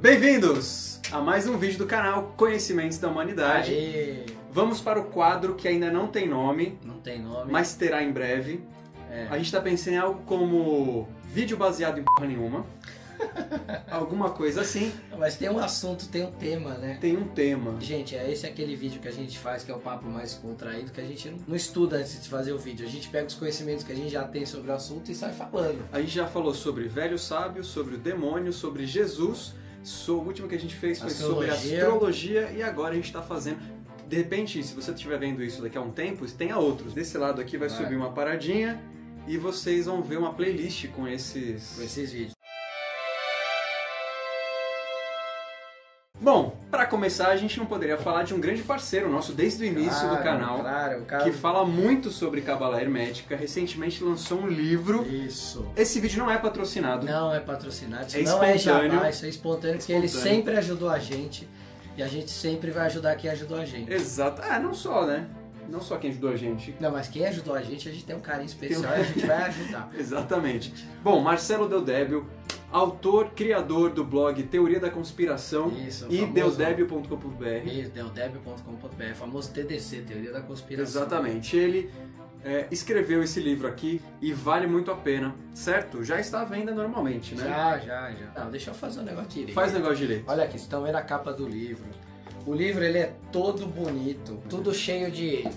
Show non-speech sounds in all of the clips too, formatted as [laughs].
Bem-vindos a mais um vídeo do canal Conhecimentos da Humanidade. Aê, Vamos para o quadro que ainda não tem nome, não tem nome. mas terá em breve. É. A gente tá pensando em algo como vídeo baseado em porra nenhuma. [laughs] Alguma coisa assim. Mas tem um assunto, tem um tema, né? Tem um tema. Gente, é esse aquele vídeo que a gente faz, que é o papo mais contraído, que a gente não estuda antes de fazer o vídeo. A gente pega os conhecimentos que a gente já tem sobre o assunto e sai falando. A gente já falou sobre velho sábio, sobre o demônio, sobre Jesus. So, o último que a gente fez foi sobre Astrologia. astrologia e agora a gente tá fazendo. De repente, se você estiver vendo isso daqui a um tempo, tenha outros. Desse lado aqui vai, Vai. subir uma paradinha e vocês vão ver uma playlist com esses. Com esses vídeos. Bom, para começar, a gente não poderia falar de um grande parceiro nosso desde o início do Claro, canal, Claro, o cara. que fala muito sobre Cabala Hermética. Recentemente lançou um livro. Isso. Esse vídeo não é patrocinado. Não é patrocinado, isso É não é espontâneo. jabá, isso é espontâneo, porque ele Espontâneo. sempre ajudou a gente. E a gente sempre vai ajudar quem ajudou a gente. Exato. Ah, não só, né? Não só quem ajudou a gente. Não, mas quem ajudou a gente, a gente tem um carinho especial um- e a gente vai [laughs] ajudar. Exatamente. Bom, Marcelo Deldébio, autor, criador do blog Teoria da Conspiração Isso, e deldébio.com.br. Isso, famoso TDC, Teoria da Conspiração. Exatamente. Ele é, escreveu esse livro aqui e vale muito a pena, certo? Já está à venda normalmente, né? Já, já, já. Não, deixa eu fazer um negócio direito. Faz o negócio direito. Olha aqui, estão vendo a capa do livro. O livro, ele é todo bonito, tudo cheio de,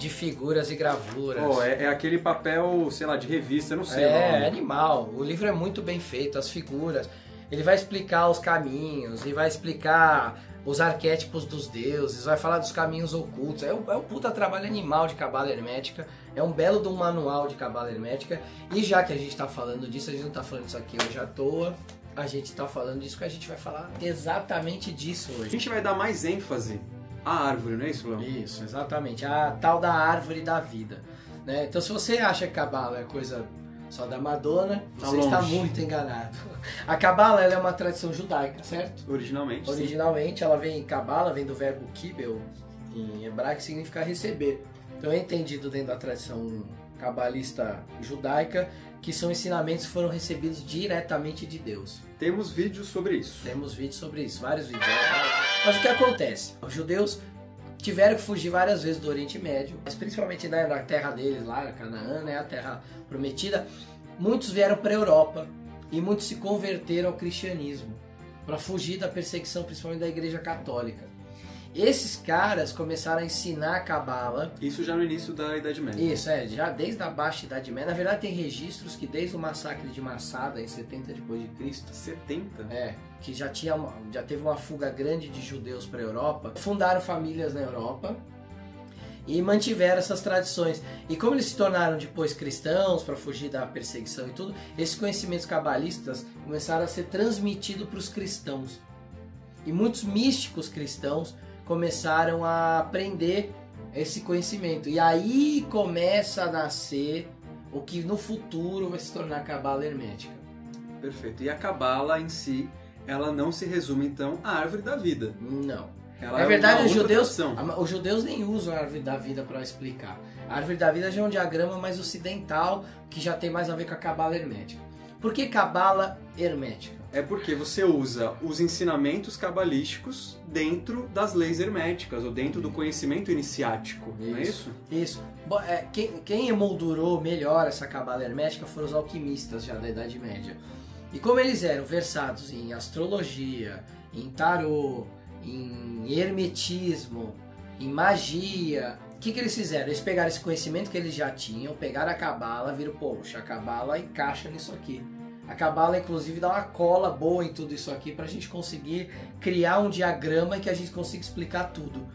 de figuras e gravuras. Oh, é, é aquele papel, sei lá, de revista, não sei. É, é animal. O livro é muito bem feito, as figuras. Ele vai explicar os caminhos, e vai explicar os arquétipos dos deuses, vai falar dos caminhos ocultos. É um, é um puta trabalho animal de cabala hermética. É um belo de um manual de cabala hermética. E já que a gente tá falando disso, a gente não tá falando isso aqui hoje à toa. A gente tá falando disso que a gente vai falar exatamente disso A hoje. gente vai dar mais ênfase à árvore, não é isso, Léo? Isso, exatamente. A tal da árvore da vida. Né? Então, se você acha que cabala é coisa só da Madonna, Tá você está longe. muito enganado. A cabala é uma tradição judaica, certo? Originalmente. sim. Originalmente, ela vem cabala, vem do verbo kibel, em hebraico, que significa receber. Então, é entendido dentro da tradição cabalista judaica que são ensinamentos que foram recebidos diretamente de Deus. Temos vídeos sobre isso. Temos vídeos sobre isso, vários vídeos. Mas o que acontece? Os judeus tiveram que fugir várias vezes do Oriente Médio, mas principalmente né, na terra deles lá, Canaã, né, a terra prometida. Muitos vieram para a Europa e muitos se converteram ao cristianismo para fugir da perseguição, principalmente da Igreja Católica. Esses caras começaram a ensinar a cabala Isso já no início da Idade Média. isso, é, já desde a Baixa Idade Média. Na verdade, tem registros que desde o massacre de Massada, em 70 depois de Cristo, 70? é, que já tinha já teve uma fuga grande de judeus para a Europa, fundaram famílias na Europa e mantiveram essas tradições. E como eles se tornaram depois cristãos para fugir da perseguição e tudo, esses conhecimentos cabalistas começaram a ser transmitidos para os cristãos. E muitos místicos cristãos começaram a aprender esse conhecimento. E aí começa a nascer o que no futuro vai se tornar a cabala hermética. Perfeito. E a Cabala em si, ela não se resume então à árvore da vida. Não. Ela Na é verdade, os judeus, os judeus nem usam a árvore da vida para explicar. A árvore da vida já é um diagrama mais ocidental, que já tem mais a ver com a cabala hermética. Por que cabala hermética? É porque você usa os ensinamentos cabalísticos dentro das leis herméticas, ou dentro do conhecimento iniciático, não é isso? Isso. Bo- é, quem, quem emoldurou melhor essa cabala hermética foram os alquimistas já da Idade Média. E como eles eram versados em astrologia, em tarô, em hermetismo, em magia, o que, que eles fizeram? Eles pegaram esse conhecimento que eles já tinham, pegaram a cabala, viram, poxa, a cabala encaixa nisso aqui. A cabala, inclusive, dá uma cola boa em tudo isso aqui para a gente conseguir criar um diagrama que a gente consiga explicar tudo.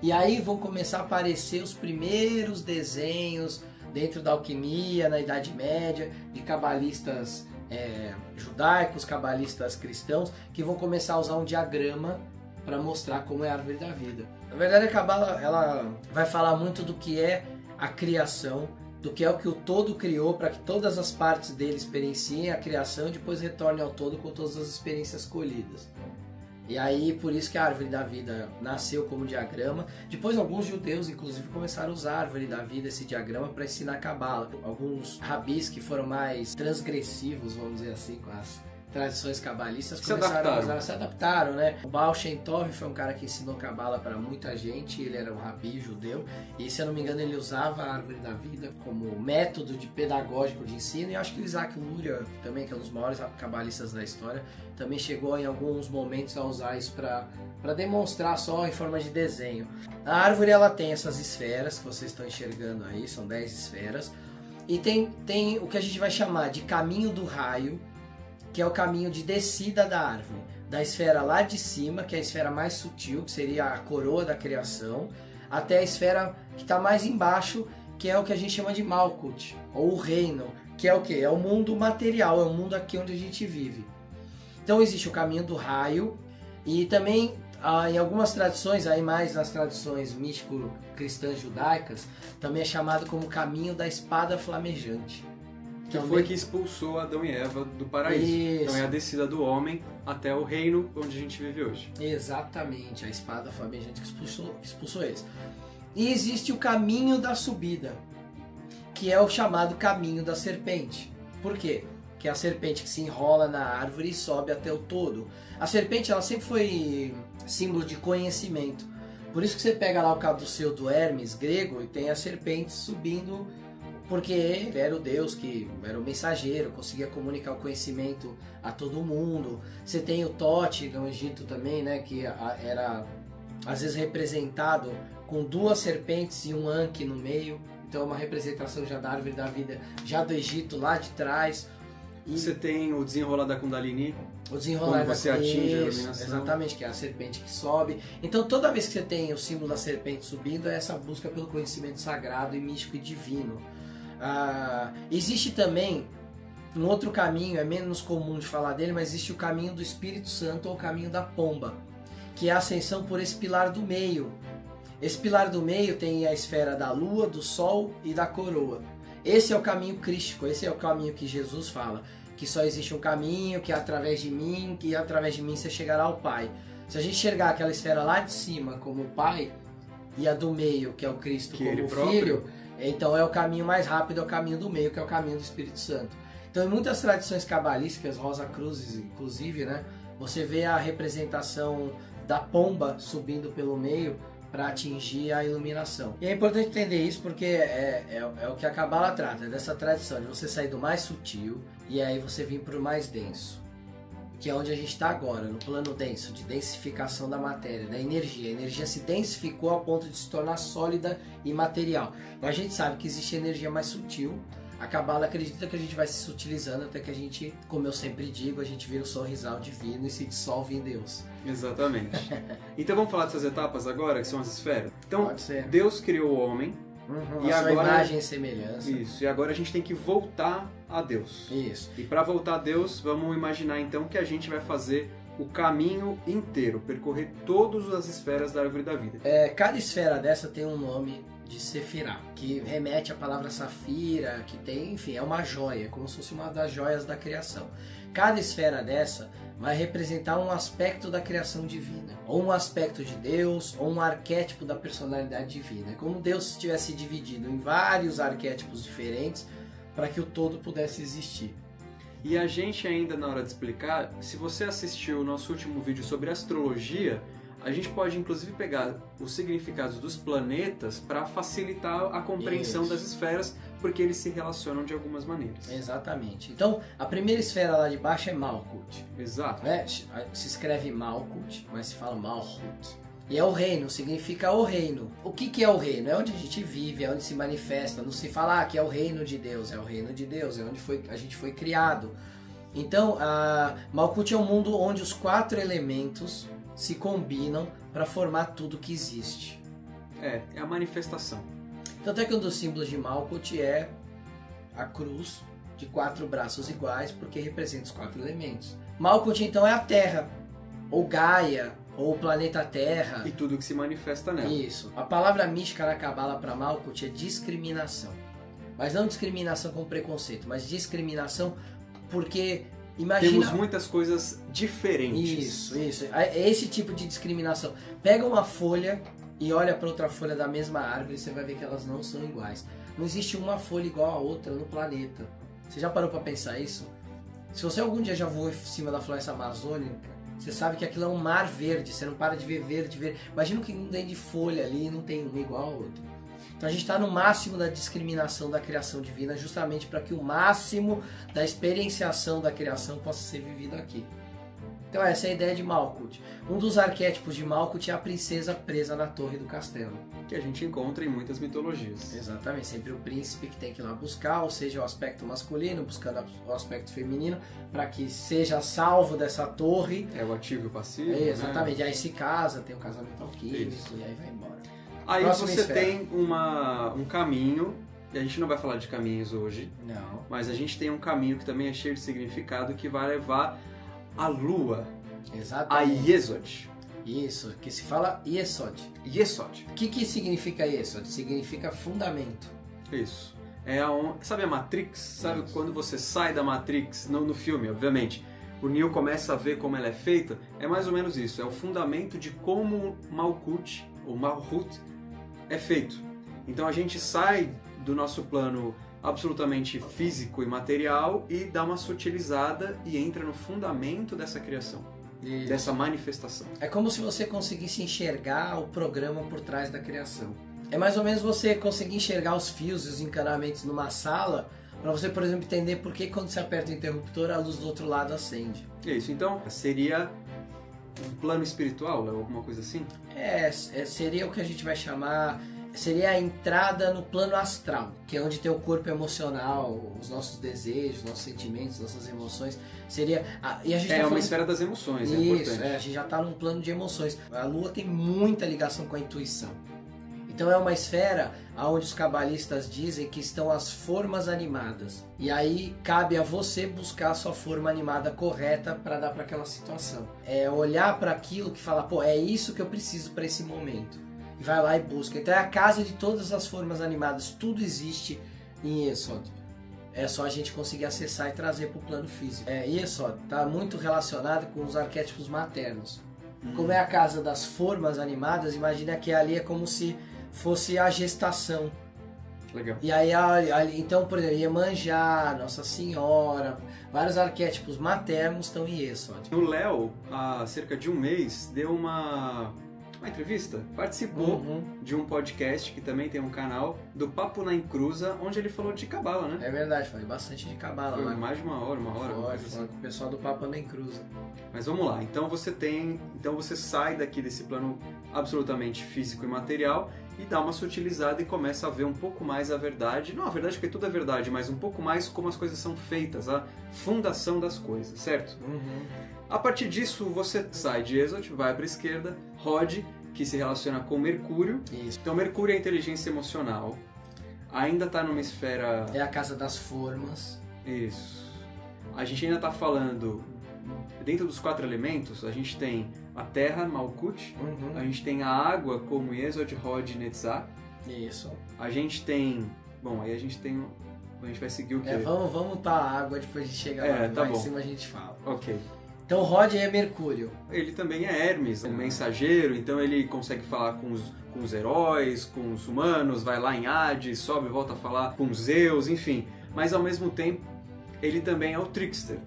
E aí vão começar a aparecer os primeiros desenhos dentro da alquimia, na Idade Média, de cabalistas é, judaicos, cabalistas cristãos, que vão começar a usar um diagrama para mostrar como é a árvore da vida. Na verdade, a Cabala ela vai falar muito do que é a criação, do que é o que o todo criou, para que todas as partes dele experienciem a criação e depois retornem ao todo com todas as experiências colhidas. E aí, por isso que a árvore da vida nasceu como diagrama. Depois, alguns judeus, inclusive, começaram a usar a árvore da vida, esse diagrama, para ensinar a cabala. Alguns rabis que foram mais transgressivos, vamos dizer assim, com as tradições cabalistas Se começaram adaptaram. a usar, se adaptaram, né? O Baal Shem Tov foi um cara que ensinou cabala para muita gente, ele era um rabi judeu, e se eu não me engano ele usava a árvore da vida como método de pedagógico de ensino, e acho que o Isaac Luria, também que é um dos maiores cabalistas da história, também chegou em alguns momentos a usar isso para para demonstrar só em forma de desenho. A árvore ela tem essas esferas que vocês estão enxergando aí, são 10 esferas. E tem, tem o que a gente vai chamar de caminho do raio, que é o caminho de descida da árvore. Da esfera lá de cima, que é a esfera mais sutil, que seria a coroa da criação, até a esfera que está mais embaixo, que é o que a gente chama de Malkut, ou o reino, que é o que? É o mundo material, é o mundo aqui onde a gente vive. Então existe o caminho do raio, e também ah, em algumas tradições, aí mais nas tradições místico-cristãs judaicas, também é chamado como caminho da espada flamejante. Que Também- foi que expulsou Adão e Eva do paraíso. Isso. Então é a descida do homem até o reino onde a gente vive hoje. Exatamente, a espada flamejante que expulsou, que expulsou eles. E existe o caminho da subida, que é o chamado caminho da serpente. Por quê? Que é a serpente que se enrola na árvore e sobe até o todo. A serpente ela sempre foi símbolo de conhecimento. Por isso que você pega lá o caduceu do Hermes grego e tem a serpente subindo, porque ele era o deus que era o mensageiro, conseguia comunicar o conhecimento a todo mundo. Você tem o Tote no Egito também, né, que era às vezes representado com duas serpentes e um Anki no meio. Então é uma representação já da árvore da vida, já do Egito lá de trás. E Você tem o desenrolar da Kundalini, o desenrolar Quando da você atinge a iluminação. Exatamente, que é a serpente que sobe. Então toda vez que você tem o símbolo da serpente subindo, é essa busca pelo conhecimento sagrado e místico e divino. Ah, existe também um outro caminho, é menos comum de falar dele, mas existe o caminho do Espírito Santo ou o caminho da pomba, que é a ascensão por esse pilar do meio. Esse pilar do meio tem a esfera da lua, do sol e da coroa. Esse é o caminho crístico, esse é o caminho que Jesus fala, que só existe um caminho, que é através de mim, que através de mim você chegará ao Pai. Se a gente enxergar aquela esfera lá de cima como o Pai e a do meio, que é o Cristo Que como o próprio. Filho, então é o caminho mais rápido, é o caminho do meio, que é o caminho do Espírito Santo. Então, em muitas tradições cabalísticas, Rosa Cruzes, inclusive, né, você vê a representação da pomba subindo pelo meio para atingir a iluminação. E é importante entender isso porque é, é, é o que a Cabala trata, é dessa tradição de você sair do mais sutil e aí você vir para o mais denso. Que é onde a gente está agora, no plano denso, de densificação da matéria, da energia. A energia se densificou a ponto de se tornar sólida e material. Mas a gente sabe que existe energia mais sutil. A Cabala acredita que a gente vai se sutilizando até que a gente, como eu sempre digo, a gente vira o sorrisal divino e se dissolve em Deus. exatamente. [laughs] então vamos falar dessas etapas agora, que são as esferas. Então. Deus criou o homem, Uhum, E agora- imagem e semelhança. isso, e agora a gente tem que voltar a Deus. Isso. E para voltar a Deus, vamos imaginar então que a gente vai fazer o caminho inteiro, percorrer todas as esferas da árvore da vida. É, cada esfera dessa tem um nome de Sefirah, que remete à palavra safira, que tem, enfim, é uma joia, como se fosse uma das joias da criação. Cada esfera dessa vai representar um aspecto da criação divina, ou um aspecto de Deus, ou um arquétipo da personalidade divina. É como Deus tivesse dividido em vários arquétipos diferentes para que o todo pudesse existir. E a gente ainda na hora de explicar, se você assistiu o nosso último vídeo sobre astrologia, a gente pode inclusive pegar os significados dos planetas para facilitar a compreensão Isso. das esferas, porque eles se relacionam de algumas maneiras. Exatamente. Então, a primeira esfera lá de baixo é Malkut. Exato. né? Se escreve Malkut, mas se fala Malhut. E é o reino, significa o reino. O que, que é o reino? É onde a gente vive, é onde se manifesta. Não se fala ah, que é o reino de Deus, é o reino de Deus, é onde foi, a gente foi criado. Então, a Malkut é um mundo onde os quatro elementos se combinam para formar tudo que existe. É, é a manifestação. Tanto é que um dos símbolos de Malkut é a cruz de quatro braços iguais, porque representa os quatro elementos. Malkut então é a Terra, ou Gaia, ou o planeta Terra. E tudo que se manifesta nela. Isso. A palavra mística na Cabala para Malkut é discriminação. Mas não discriminação com preconceito, mas discriminação porque imagina Temos muitas coisas diferentes. isso, isso. É esse tipo de discriminação. Pega uma folha e olha para outra folha da mesma árvore, você vai ver que elas não são iguais. Não existe uma folha igual a outra no planeta. Você já parou para pensar isso? Se você algum dia já voou em cima da floresta amazônica, você sabe que aquilo é um mar verde, você não para de ver verde, verde. Imagina que não tem de folha ali, não tem um igual ao outro. Então a gente está no máximo da discriminação da criação divina, justamente para que o máximo da experienciação da criação possa ser vivido aqui. Então essa é a ideia de Malkuth. Um dos arquétipos de Malkuth é a princesa presa na torre do castelo. Que a gente encontra em muitas mitologias. Exatamente, sempre o príncipe que tem que ir lá buscar, ou seja, o aspecto masculino buscando o aspecto feminino, para que seja salvo dessa torre. É o ativo e o passivo. É, né? exatamente, aí se casa, tem um casamento alquímico Isso. e aí vai embora. Aí Próxima você esfera. tem uma, um caminho, e a gente não vai falar de caminhos hoje, Não. mas a gente tem um caminho que também é cheio de significado que vai levar a lua, a Exatamente. Yesod. Isso, que se fala Yesod. Yesod. O que, que significa Yesod? Significa fundamento. Isso. É a, on- sabe a Matrix? Sabe Isso. quando você sai da Matrix, não no filme, obviamente, o Neo começa a ver como ela é feita? É mais ou menos isso. É o fundamento de como Malkuth, ou Malhut, é feito. Então a gente sai do nosso plano absolutamente físico e material e dá uma sutilizada e entra no fundamento dessa criação, dessa manifestação. É como se você conseguisse enxergar o programa por trás da criação. É mais ou menos você conseguir enxergar os fios e os encanamentos numa sala, para você, por exemplo, entender por que quando você aperta o interruptor a luz do outro lado acende. É isso. Então seria um plano espiritual, alguma coisa assim? É, é, seria o que a gente vai chamar. Seria a entrada no plano astral, que é onde tem o corpo emocional, os nossos desejos, nossos sentimentos, nossas emoções. Seria. a- e a gente É tá uma falando- esfera das emoções, é Isso, importante. é, a gente já está num plano de emoções. A Lua tem muita ligação com a intuição. Então é uma esfera onde os cabalistas dizem que estão as formas animadas. E aí cabe a você buscar a sua forma animada correta para dar para aquela situação. É olhar para aquilo que fala, pô, é isso que eu preciso para esse momento. E vai lá e busca. Então é a casa de todas as formas animadas. Tudo existe em Yesod. É só a gente conseguir acessar e trazer para o plano físico. É, isso está muito relacionado com os arquétipos maternos. Como é a casa das formas animadas, imagina que ali é como se fosse a gestação. Legal. E aí, então, por exemplo, Iemanjá, Nossa Senhora, vários arquétipos maternos estão em Yesod. O Léo, há cerca de um mês, deu uma, uma entrevista, participou Uhum. de um podcast que também tem um canal, do Papo na Encruza, onde ele falou de cabala, né? É verdade, falei bastante de cabala Foi lá. mais de uma hora, uma hora, Foi, assim. com o pessoal do Papa Nem Cruza. Mas vamos lá, então você tem, então você sai daqui desse plano absolutamente físico e material e dá uma sutilizada e começa a ver um pouco mais a verdade, não a verdade porque tudo é verdade, mas um pouco mais como as coisas são feitas, a fundação das coisas, certo? Uhum. A partir disso, você sai de Exot, vai para a esquerda, Rod, que se relaciona com Mercúrio. Isso. Então, Mercúrio é a inteligência emocional. Ainda está numa esfera. É a casa das formas. Isso. A gente ainda está falando. Dentro dos quatro elementos, a gente tem a terra, Malkuth. Uhum. A gente tem a água, como Exot, Rod e Netzah. Isso. A gente tem. Bom, aí a gente tem. A gente vai seguir o quê? É, vamos, vamos pra água, depois a gente chega É, lá. tá bom. em cima a gente fala. Ok. Então Rod é Mercúrio. Ele também é Hermes, um mensageiro, então ele consegue falar com os, com os heróis, com os humanos, vai lá em Hades, sobe e volta a falar com Zeus, enfim. Mas ao mesmo tempo, ele também é o trickster,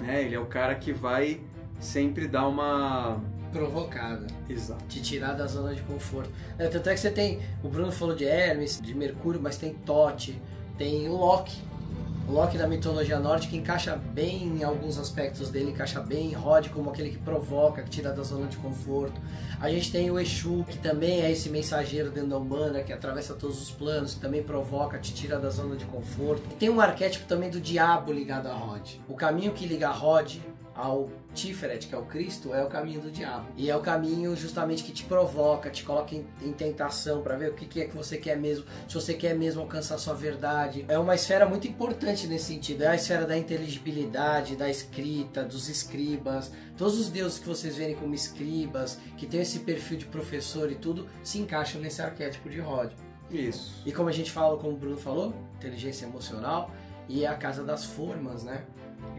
né? Ele é o cara que vai sempre dar uma... Provocada. Exato. Te tirar da zona de conforto. É, tanto é que você tem. O Bruno falou de Hermes, de Mercúrio, mas tem Tote, tem Loki. Loki da mitologia nórdica encaixa bem em alguns aspectos dele, encaixa bem em Rod como aquele que provoca, que tira da zona de conforto. A gente tem o Exu, que também é esse mensageiro dentro da Humana, que atravessa todos os planos, que também provoca, te tira da zona de conforto. E tem um arquétipo também do diabo ligado a Rod. O caminho que liga Rod ao Tiferet, que é o Cristo, é o caminho do diabo. E é o caminho justamente que te provoca, te coloca em, em tentação para ver o que, que é que você quer mesmo, se você quer mesmo alcançar sua verdade. É uma esfera muito importante nesse sentido. É a esfera da inteligibilidade, da escrita, dos escribas. Todos os deuses que vocês verem como escribas, que tem esse perfil de professor e tudo, se encaixam nesse arquétipo de Rod. Isso. E como a gente fala, como o Bruno falou, inteligência emocional e é a casa das formas, né?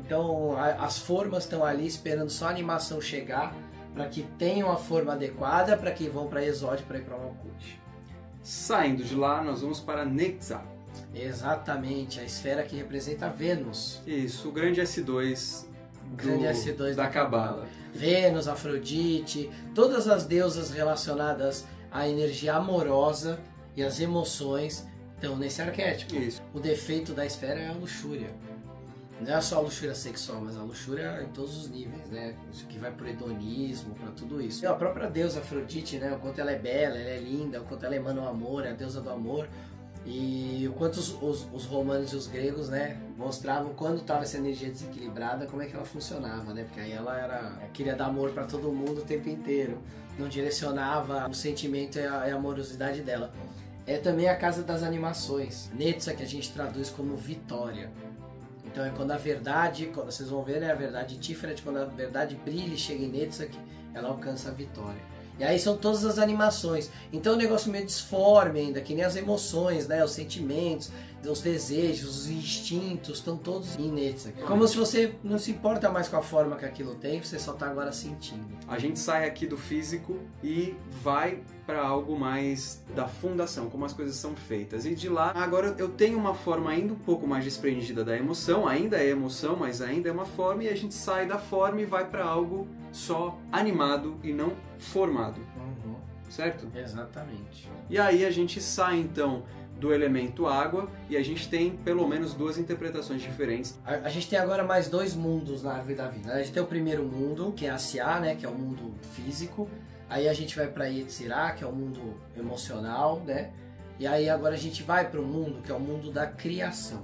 Então a- as formas estão ali esperando só a animação chegar para que tenham a forma adequada para que vão para Exódio para ir para Malkuth. Saindo de lá, nós vamos para Netzah. Exatamente, a esfera que representa Vênus. Isso, o grande S2 O grande do- S2 da da Cabala. Vênus, Afrodite, todas as deusas relacionadas à energia amorosa e às emoções estão nesse arquétipo. Isso. O defeito da esfera é a luxúria. Não é só a luxúria sexual, mas a luxúria em todos os níveis, né? Isso que vai pro hedonismo, para tudo isso. E a própria deusa Afrodite, né? O quanto ela é bela, ela é linda, o quanto ela emana o amor, é a deusa do amor. E o quanto os, os- os romanos e os gregos, né, mostravam quando estava essa energia desequilibrada, como é que ela funcionava, né? Porque aí ela era queria dar amor para todo mundo o tempo inteiro, não direcionava o sentimento e a, e a amorosidade dela. É também a casa das animações. Netza, que a gente traduz como vitória. Então é quando a verdade, quando vocês vão ver, né, a verdade Tiferet, quando a verdade brilha e chega em que ela alcança a vitória. E aí são todas as animações. Então é um negócio meio disforme ainda, que nem as emoções, né, os sentimentos, os desejos, os instintos, estão todos em Netza. Como se você não se importa mais com a forma que aquilo tem, você só tá agora sentindo. A gente sai aqui do físico e vai para algo mais da fundação, como as coisas são feitas. E de lá, agora eu tenho uma forma ainda um pouco mais desprendida da emoção, ainda é emoção, mas ainda é uma forma, e a gente sai da forma e vai para algo só animado e não formado, certo? Exatamente. E aí a gente sai então do elemento água e a gente tem pelo menos duas interpretações diferentes. A, a gente tem agora mais dois mundos na árvore da vida. né? A gente tem o primeiro mundo, que é a Siá, né, que é o mundo físico. Aí a gente vai para Yetzirah, que é o mundo emocional, né? E aí agora a gente vai para o mundo que é o mundo da criação.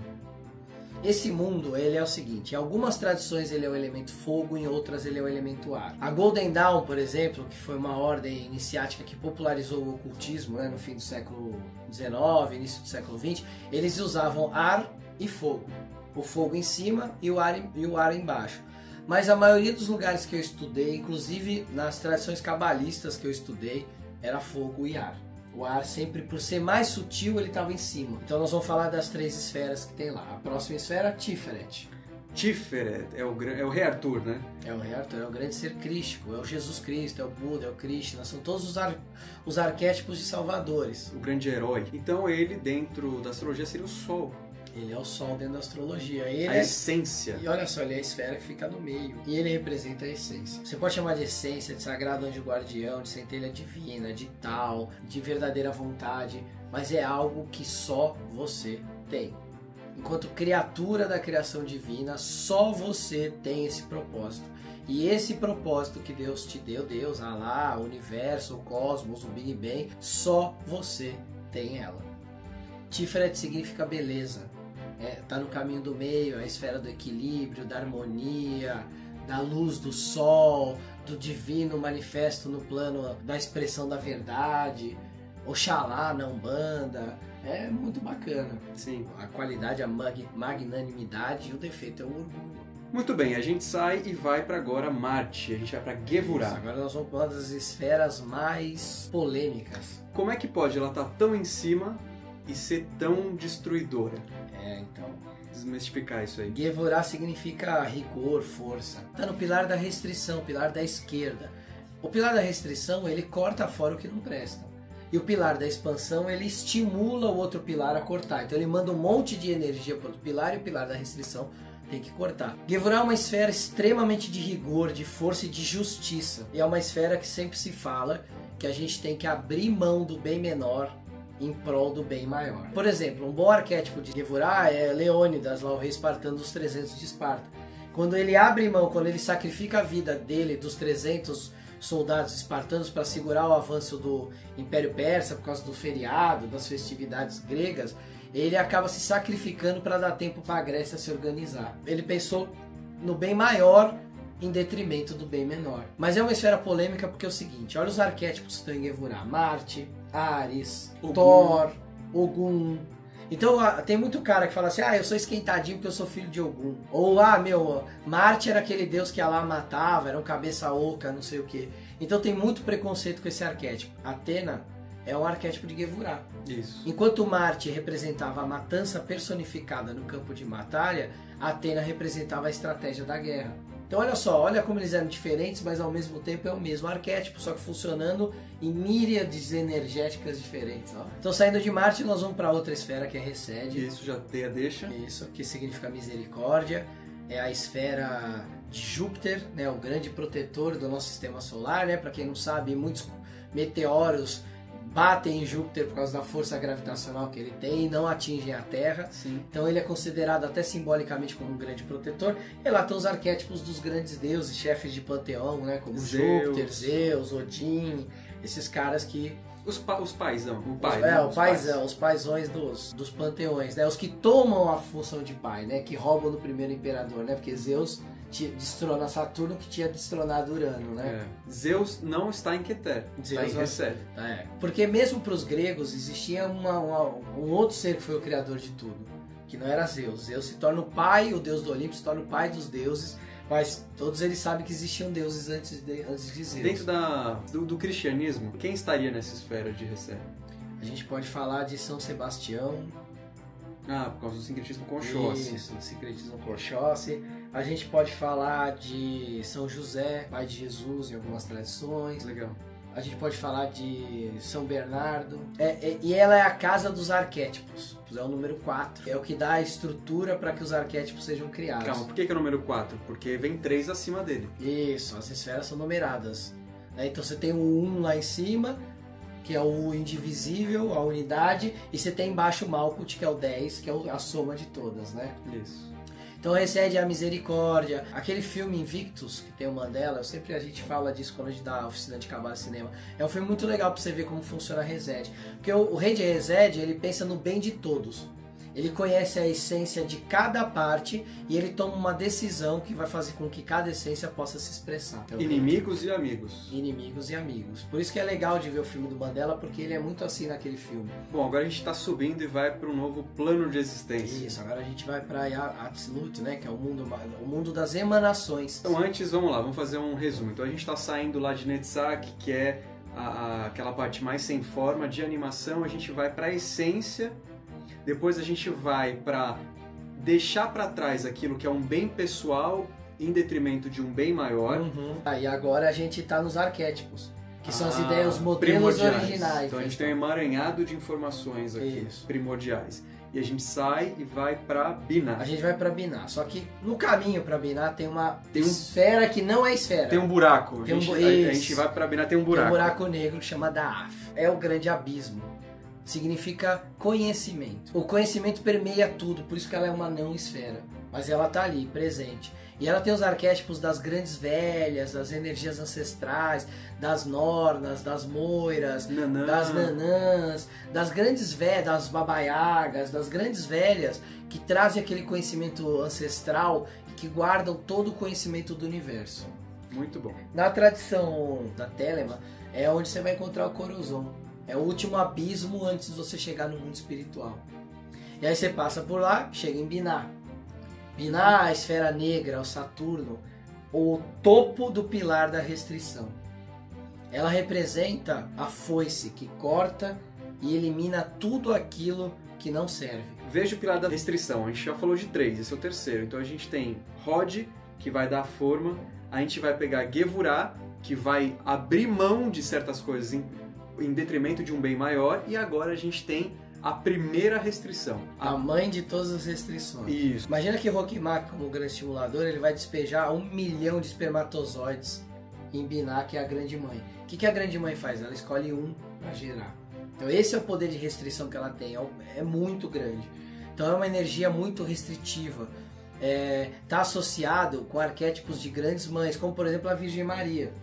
Esse mundo, ele é o seguinte, em algumas tradições ele é o elemento fogo, em outras ele é o elemento ar. A Golden Dawn, por exemplo, que foi uma ordem iniciática que popularizou o ocultismo né, no fim do século XIX, início do século XX, eles usavam ar e fogo. O fogo em cima e o ar, e o ar embaixo. Mas a maioria dos lugares que eu estudei, inclusive nas tradições cabalistas que eu estudei, era fogo e ar. O ar sempre, por ser mais sutil, ele estava em cima. Então nós vamos falar das três esferas que tem lá. A próxima esfera, Tiferet. Tiferet é o, é o rei Arthur, né? É o rei Arthur, é o grande ser crístico, é o Jesus Cristo, é o Buda, é o Krishna, são todos os, ar- os arquétipos de salvadores. O grande herói. Então ele, dentro da astrologia, seria o sol, Ele é o sol dentro da astrologia. Ele a é essência. E olha só, ele é a esfera que fica no meio. E ele representa a essência. Você pode chamar de essência, de sagrado anjo guardião, de centelha divina, de tal, de verdadeira vontade, mas é algo que só você tem. Enquanto criatura da criação divina, só você tem esse propósito. E esse propósito que Deus te deu, Deus, Alá, o universo, o cosmos, o Big Bang, só você tem ela. Tiferet significa beleza, é, tá no caminho do meio, a esfera do equilíbrio, da harmonia, da luz do sol, do divino manifesto no plano da expressão da verdade, Oxalá na Umbanda. É muito bacana. Sim. A qualidade, a mag- magnanimidade e o defeito é o orgulho. Muito bem, a gente sai e vai para agora Marte. A gente vai para Isso, Gevurah. Agora nós vamos para uma das esferas mais polêmicas. Como é que pode ela estar tão em cima e ser tão destruidora? É, então. Desmistificar isso aí. Gevurah significa rigor, força. Está no pilar da restrição, pilar da esquerda. O pilar da restrição, ele corta fora o que não presta. E o pilar da expansão, ele estimula o outro pilar a cortar. Então ele manda um monte de energia para outro pilar e o pilar da restrição tem que cortar. Gevurah é uma esfera extremamente de rigor, de força e de justiça. E é uma esfera que sempre se fala que a gente tem que abrir mão do bem menor em prol do bem maior. Por exemplo, um bom arquétipo de Gevurah é Leônidas, lá o rei espartano dos 300 de Esparta. Quando ele abre mão, quando ele sacrifica a vida dele, dos 300 soldados espartanos para segurar o avanço do Império Persa por causa do feriado, das festividades gregas, ele acaba se sacrificando para dar tempo para a Grécia se organizar. Ele pensou no bem maior em detrimento do bem menor. Mas é uma esfera polêmica porque é o seguinte, olha os arquétipos que estão em Gevurah. Marte, Ares, Ogum. Thor, Ogum. Então ah, tem muito cara que fala assim, ah, eu sou esquentadinho porque eu sou filho de Ogum. Ou, ah, meu, Marte era aquele deus que lá matava, era um cabeça oca, não sei o que. Então tem muito preconceito com esse arquétipo. Atena é um arquétipo de Gevurah. Isso. Enquanto Marte representava a matança personificada no campo de batalha, Atena representava a estratégia da guerra. Então olha só, olha como eles eram diferentes, mas ao mesmo tempo é o mesmo arquétipo, só que funcionando em míriades energéticas diferentes. Ó. Então saindo de Marte, nós vamos para outra esfera que é Recede. Isso já tem a deixa. Isso, que significa misericórdia. É a esfera de Júpiter, né, o grande protetor do nosso sistema solar, né? Para quem não sabe, muitos meteoros batem em Júpiter por causa da força gravitacional que ele tem e não atingem a Terra. Sim. Então ele é considerado até simbolicamente como um grande protetor. E lá estão os arquétipos dos grandes deuses, chefes de panteão, né? Como Zeus. Júpiter, Zeus, Odin, esses caras que Os, pa os paizão, o pai. os, né? é, o Os paizão, os paizões dos, dos panteões, né? Os que tomam a função de pai, né? Que roubam do primeiro imperador, né? Porque Zeus tinha- destrona Saturno que tinha destronado Urano, né? É. Zeus não está em Keter, está Zeus em não- Recebe. É. Porque mesmo para os gregos existia uma- uma- um outro ser que foi o criador de tudo, que não era Zeus. Zeus se torna o pai, o deus do Olimpo se torna o pai dos deuses, mas todos eles sabem que existiam deuses antes de, antes de Zeus. Dentro da, do, do cristianismo, quem estaria nessa esfera de Recebe? A gente pode falar de São Sebastião, Ah, por causa do sincretismo com Oxóssi. Isso, do sincretismo com Oxóssi. A gente pode falar de São José, pai de Jesus em algumas tradições. Legal. A gente pode falar de São Bernardo. É, é- e ela é a casa dos arquétipos. É o número 4. É o que dá a estrutura para que os arquétipos sejam criados. Calma, por que, que é o número 4? Porque vem três acima dele. Isso, as esferas são numeradas. né? Então você tem o 1 lá em cima, que é o indivisível, a unidade, e você tem embaixo o Malkuth, que é o 10, que é a soma de todas, né? Isso. Então recebe a misericórdia. Aquele filme Invictus, que tem o Mandela, eu sempre a gente fala disso quando a gente dá a oficina de cabala cinema. É um filme muito legal pra você ver como funciona a Resed. Porque o, o rei de Resed, ele pensa no bem de todos. Ele conhece a essência de cada parte e ele toma uma decisão que vai fazer com que cada essência possa se expressar. Então, Inimigos e amigos. Inimigos e amigos. Por isso que é legal de ver o filme do Mandela, porque ele é muito assim naquele filme. Bom, agora a gente está subindo e vai para um novo plano de existência. Isso, agora a gente vai pra Absolute, né? Que é o mundo, o mundo das emanações. Então antes, vamos lá, vamos fazer um resumo. Então a gente está saindo lá de Netsak, que é a- a- aquela parte mais sem forma de animação, a gente vai para a essência, depois a gente vai para deixar para trás aquilo que é um bem pessoal em detrimento de um bem maior. Uhum. Ah, e agora a gente tá nos arquétipos, que são as Ah, ideias, os modelos primordiais. originais. Então a gente tem um emaranhado de informações aqui, Isso. primordiais. E a gente sai e vai para Binah. A gente vai pra Binar. Só que no caminho pra Binar tem uma Tem um- esfera que não é esfera. Tem um buraco. Tem um a, gente, a- a gente vai para Binah, tem um Tem um buraco. buraco negro que chama Daaf. É o grande abismo. Significa conhecimento. O conhecimento permeia tudo, por isso que ela é uma não esfera. Mas ela tá ali, presente. E ela tem os arquétipos das grandes velhas, das energias ancestrais, das nornas, das moiras, Nanã. das nanãs, das grandes velhas, das babaiagas, das grandes velhas que trazem aquele conhecimento ancestral e que guardam todo o conhecimento do universo. Muito bom. Na tradição da Telema, é onde você vai encontrar o Corozon. É o último abismo antes de você chegar no mundo espiritual. E aí você passa por lá, chega em Biná. Biná, a esfera negra, o Saturno, o topo do pilar da restrição. Ela representa a foice que corta e elimina tudo aquilo que não serve. Veja o pilar da restrição. A gente já falou de três, esse é o terceiro. Então a gente tem Rod, que vai dar forma. A gente vai pegar Gevurah, que vai abrir mão de certas coisas em, detrimento de um bem maior. E agora a gente tem a primeira restrição. A mãe de todas as restrições. Isso. Imagina que Rockmark, como grande estimulador, ele vai despejar um milhão de espermatozoides em Binah, que é a grande mãe. O que, que a grande mãe faz? Ela escolhe um para gerar. Então esse é o poder de restrição que ela tem, é, é muito grande. Então é uma energia muito restritiva. Está associado com arquétipos de grandes mães, como por exemplo a Virgem Maria,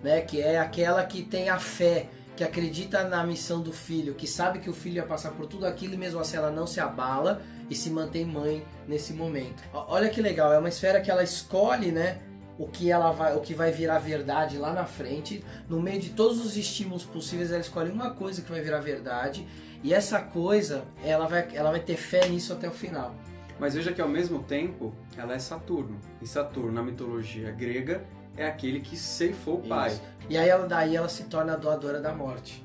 né? que é aquela que tem a fé, que acredita na missão do filho, que sabe que o filho ia passar por tudo aquilo e mesmo assim ela não se abala e se mantém mãe nesse momento. Olha que legal, é uma esfera que ela escolhe, né? O que ela vai, o que vai virar verdade lá na frente. No meio de todos os estímulos possíveis, ela escolhe uma coisa que vai virar verdade e essa coisa, ela vai, ela vai ter fé nisso até o final. Mas veja que ao mesmo tempo, ela é Saturno. E Saturno, na mitologia grega, é aquele que ceifou o pai. Isso. E aí ela daí ela se torna a doadora da morte.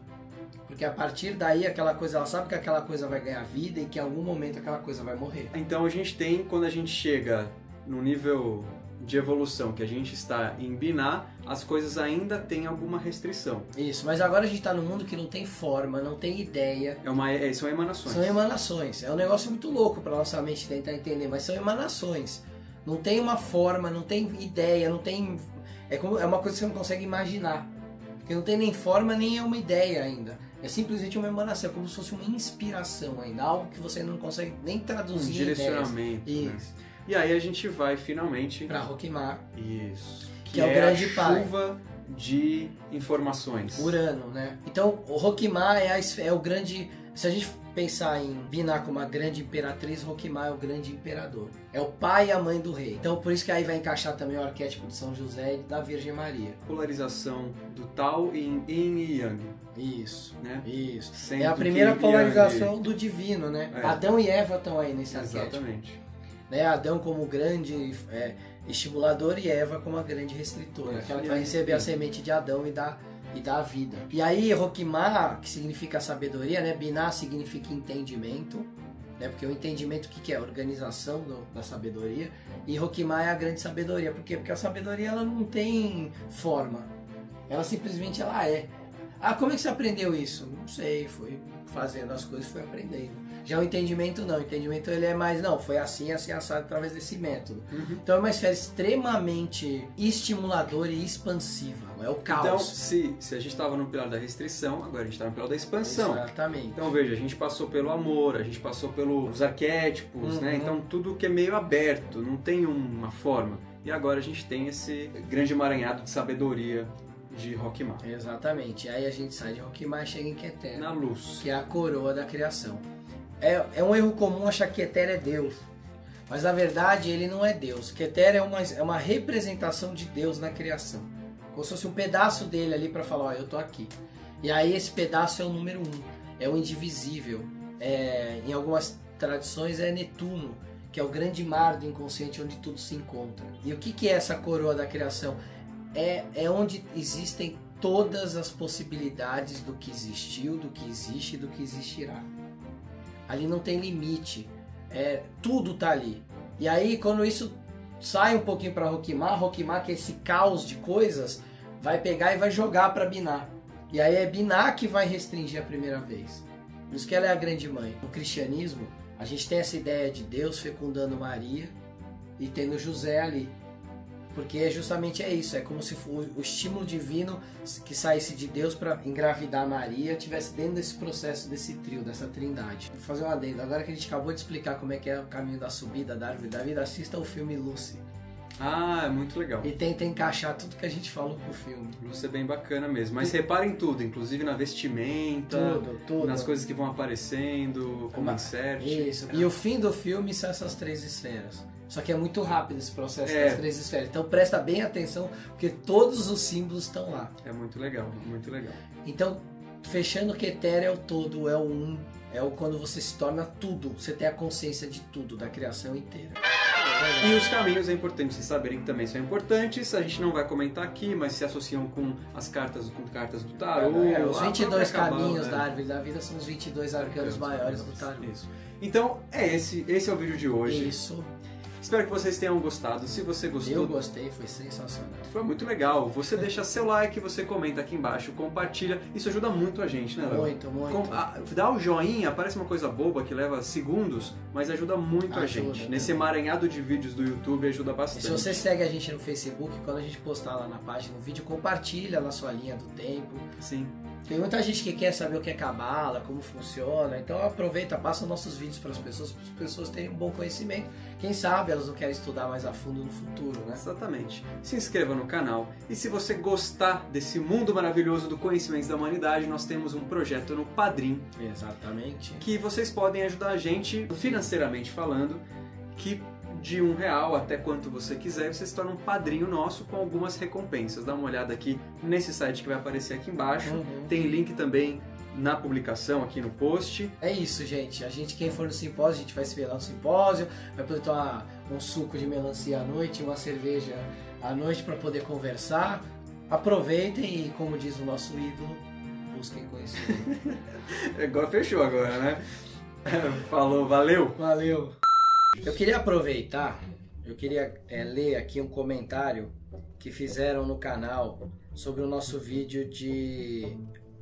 Porque a partir daí aquela coisa, ela sabe que aquela coisa vai ganhar vida e que em algum momento aquela coisa vai morrer. Então a gente tem, quando a gente chega no nível de evolução que a gente está em Binah, as coisas ainda têm alguma restrição. Isso, mas agora a gente está num mundo que não tem forma, não tem ideia. É uma, é, são emanações. São emanações. É um negócio muito louco para nossa mente tentar entender, mas são emanações. Não tem uma forma, não tem ideia, não tem. É, como, é uma coisa que você não consegue imaginar. Porque não tem nem forma, nem é uma ideia ainda. É simplesmente uma emanação, é como se fosse uma inspiração ainda, algo que você não consegue nem traduzir. Um direcionamento. Ideias. Né? E aí a gente vai finalmente. Pra Roquimar. Isso. Que, que é, o grande a pai. chuva de informações. Urano, né? Então, o Roquimar é, é o grande. Se a gente pensar em Biná como a grande imperatriz, Roquimar é o grande imperador. É o pai e a mãe do rei. Então por isso que aí vai encaixar também o arquétipo de São José e da Virgem Maria. Polarização do Tao em Yin e Yang. Isso, né? Isso. Sendo é a primeira polarização do divino, né? É. Adão e Eva estão aí nesse arquétipo. Exatamente. Né? Adão como grande é, estimulador e Eva como a grande restritora. Isso. Aquela que vai receber a semente de Adão e dar, e dar a vida. E aí, Roquimar, que significa sabedoria, né? Biná significa entendimento. Né? Porque o entendimento, o que, que é? Organização do- da sabedoria. E Roquimar é a grande sabedoria. Por quê? Porque a sabedoria ela não tem forma. Ela simplesmente ela é. Ah, como é que você aprendeu isso? Não sei, foi fazendo as coisas, foi aprendendo. Já o entendimento não, o entendimento ele é mais, não, foi assim, assim, assado através desse método. Uhum. Então é uma esfera extremamente estimuladora e expansiva, é o Então, caos. se, se a gente estava no pilar da restrição, agora a gente está no pilar da expansão. Exatamente. Então veja, a gente passou pelo amor, a gente passou pelos arquétipos, Uhum. né? Então tudo que é meio aberto, não tem uma forma. E agora a gente tem esse grande emaranhado de sabedoria de Rockmar. Exatamente. Aí a gente sai de Roquimar e chega em Keter, Na luz. que é a coroa da criação. É, é um erro comum achar que Keter é Deus. Mas na verdade ele não é Deus. Keter é uma, é uma representação de Deus na criação. Como se fosse um pedaço dele ali para falar, ó, eu tô aqui. E aí esse pedaço é o número um, é o indivisível. É, em algumas tradições é Netuno, que é o grande mar do inconsciente onde tudo se encontra. E o que, que é essa coroa da criação? É, é onde existem todas as possibilidades do que existiu, do que existe e do que existirá. Ali não tem limite. É, tudo tá ali. E aí, quando isso sai um pouquinho para Roquimar, Roquimar, que é esse caos de coisas, vai pegar e vai jogar para Biná. E aí é Biná que vai restringir a primeira vez. Por isso que ela é a grande mãe. No cristianismo, a gente tem essa ideia de Deus fecundando Maria e tendo José ali. Porque é justamente é isso, é como se o estímulo divino que saísse de Deus para engravidar Maria tivesse dentro desse processo desse trio, dessa trindade. Vou fazer um adendo. Agora que a gente acabou de explicar como é que é o caminho da subida da árvore da vida, assista o filme Lucy Ah, é muito legal. e tenta encaixar tudo que a gente falou com o filme. Luz é bem bacana mesmo. Mas reparem tudo, inclusive na vestimenta, Tudo, tudo. nas coisas que vão aparecendo, como insert. Isso. E o fim do filme são essas três esferas. Só que é muito rápido esse processo É. das três esferas. Então presta bem atenção, porque todos os símbolos estão lá. É muito legal, muito legal. Então, fechando que Eter é o todo, é o um, é o quando você se torna tudo. Você tem a consciência de tudo, da criação inteira. E os caminhos é importante vocês saberem que também são importantes. A gente não vai comentar aqui, mas se associam com as cartas, com cartas do tarô. É, os a 22 própria cabala, caminhos né? da árvore da vida são os 22 arcanos maiores do tarô. Isso. Então, é esse, esse é o vídeo de hoje. Isso. Espero que vocês tenham gostado. Se você gostou, Eu gostei, foi sensacional. foi muito legal. Você deixa seu like, você comenta aqui embaixo, compartilha. Isso ajuda muito a gente, né, Léo? Muito, muito. Com- ah, dá o joinha, parece uma coisa boba que leva segundos, mas ajuda muito a Ajuda, gente. né? Nesse emaranhado de vídeos do YouTube ajuda E bastante. se você segue a gente no Facebook, quando a gente postar lá na página o vídeo, compartilha na sua linha do tempo. Sim. Tem muita gente que quer saber o que é cabala, como funciona, então aproveita, passa nossos vídeos para as pessoas, para as pessoas terem um bom conhecimento. Quem sabe elas não querem estudar mais a fundo no futuro, né? Exatamente. Se inscreva no canal e se você gostar desse mundo maravilhoso do conhecimento da humanidade, nós temos um projeto no Padrim Exatamente. que vocês podem ajudar a gente financeiramente falando, que de um real até quanto você quiser, você se torna um padrinho nosso com algumas recompensas. Dá uma olhada aqui nesse site que vai aparecer aqui embaixo. Uhum. Tem link também na publicação aqui no post. É isso, gente. A gente, quem for no simpósio, a gente vai se ver lá no simpósio, vai poder tomar um suco de melancia à noite, uma cerveja à noite para poder conversar. Aproveitem e, como diz o nosso ídolo, busquem conhecimento. [laughs] Agora fechou agora, né? [laughs] Falou, valeu! Valeu! Eu queria aproveitar eu queria é, ler aqui um comentário que fizeram no canal sobre o nosso vídeo de,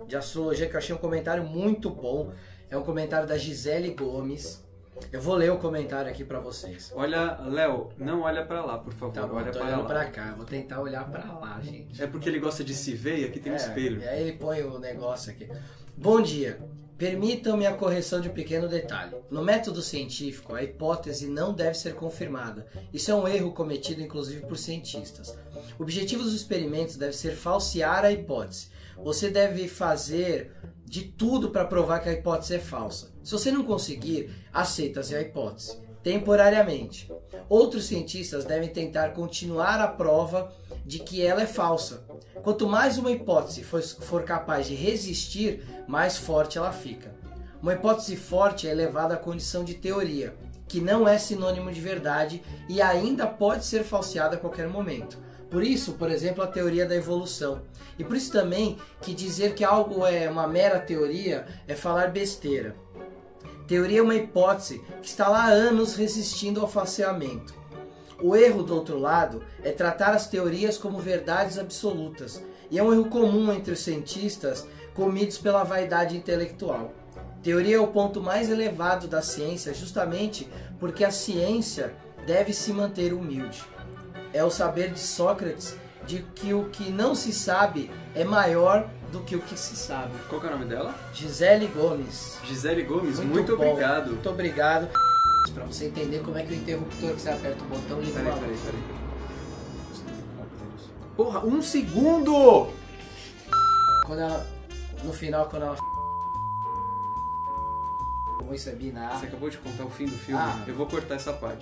de astrologia, que eu achei um comentário muito bom. É um comentário da Gisele Gomes. Eu vou ler o comentário aqui pra vocês. Olha, Léo, não olha pra lá, por favor. Tá bom, olha tô para olhando lá. pra cá. Vou tentar olhar pra lá, gente. É porque ele gosta de se ver e aqui tem um É, espelho. E aí ele põe o negócio aqui. Bom dia. Permitam-me a correção de um pequeno detalhe. No método científico, a hipótese não deve ser confirmada. Isso é um erro cometido inclusive por cientistas. O objetivo dos experimentos deve ser falsear a hipótese. Você deve fazer de tudo para provar que a hipótese é falsa. Se você não conseguir, aceita-se a hipótese, temporariamente. Outros cientistas devem tentar continuar a prova de que ela é falsa. Quanto mais uma hipótese for, capaz de resistir, mais forte ela fica. Uma hipótese forte é elevada à condição de teoria, que não é sinônimo de verdade e ainda pode ser falseada a qualquer momento. Por isso, por exemplo, a teoria da evolução. E por isso também que dizer que algo é uma mera teoria é falar besteira. Teoria é uma hipótese que está lá há anos resistindo ao falseamento. O erro, do outro lado, é tratar as teorias como verdades absolutas, e é um erro comum entre os cientistas comidos pela vaidade intelectual. Teoria é o ponto mais elevado da ciência, justamente porque a ciência deve se manter humilde. É o saber de Sócrates de que o que não se sabe é maior do que o que se sabe. Qual é o nome dela? Gisele Gomes. Gisele Gomes, muito, bom. obrigado. Muito obrigado. Pra você entender como é que o interruptor que você aperta o botão liga Peraí, peraí, luz. peraí. Porra, um segundo! Quando ela. No final, quando ela. Como isso é binário. Você acabou de contar o fim do filme. Ah. Eu vou cortar essa parte.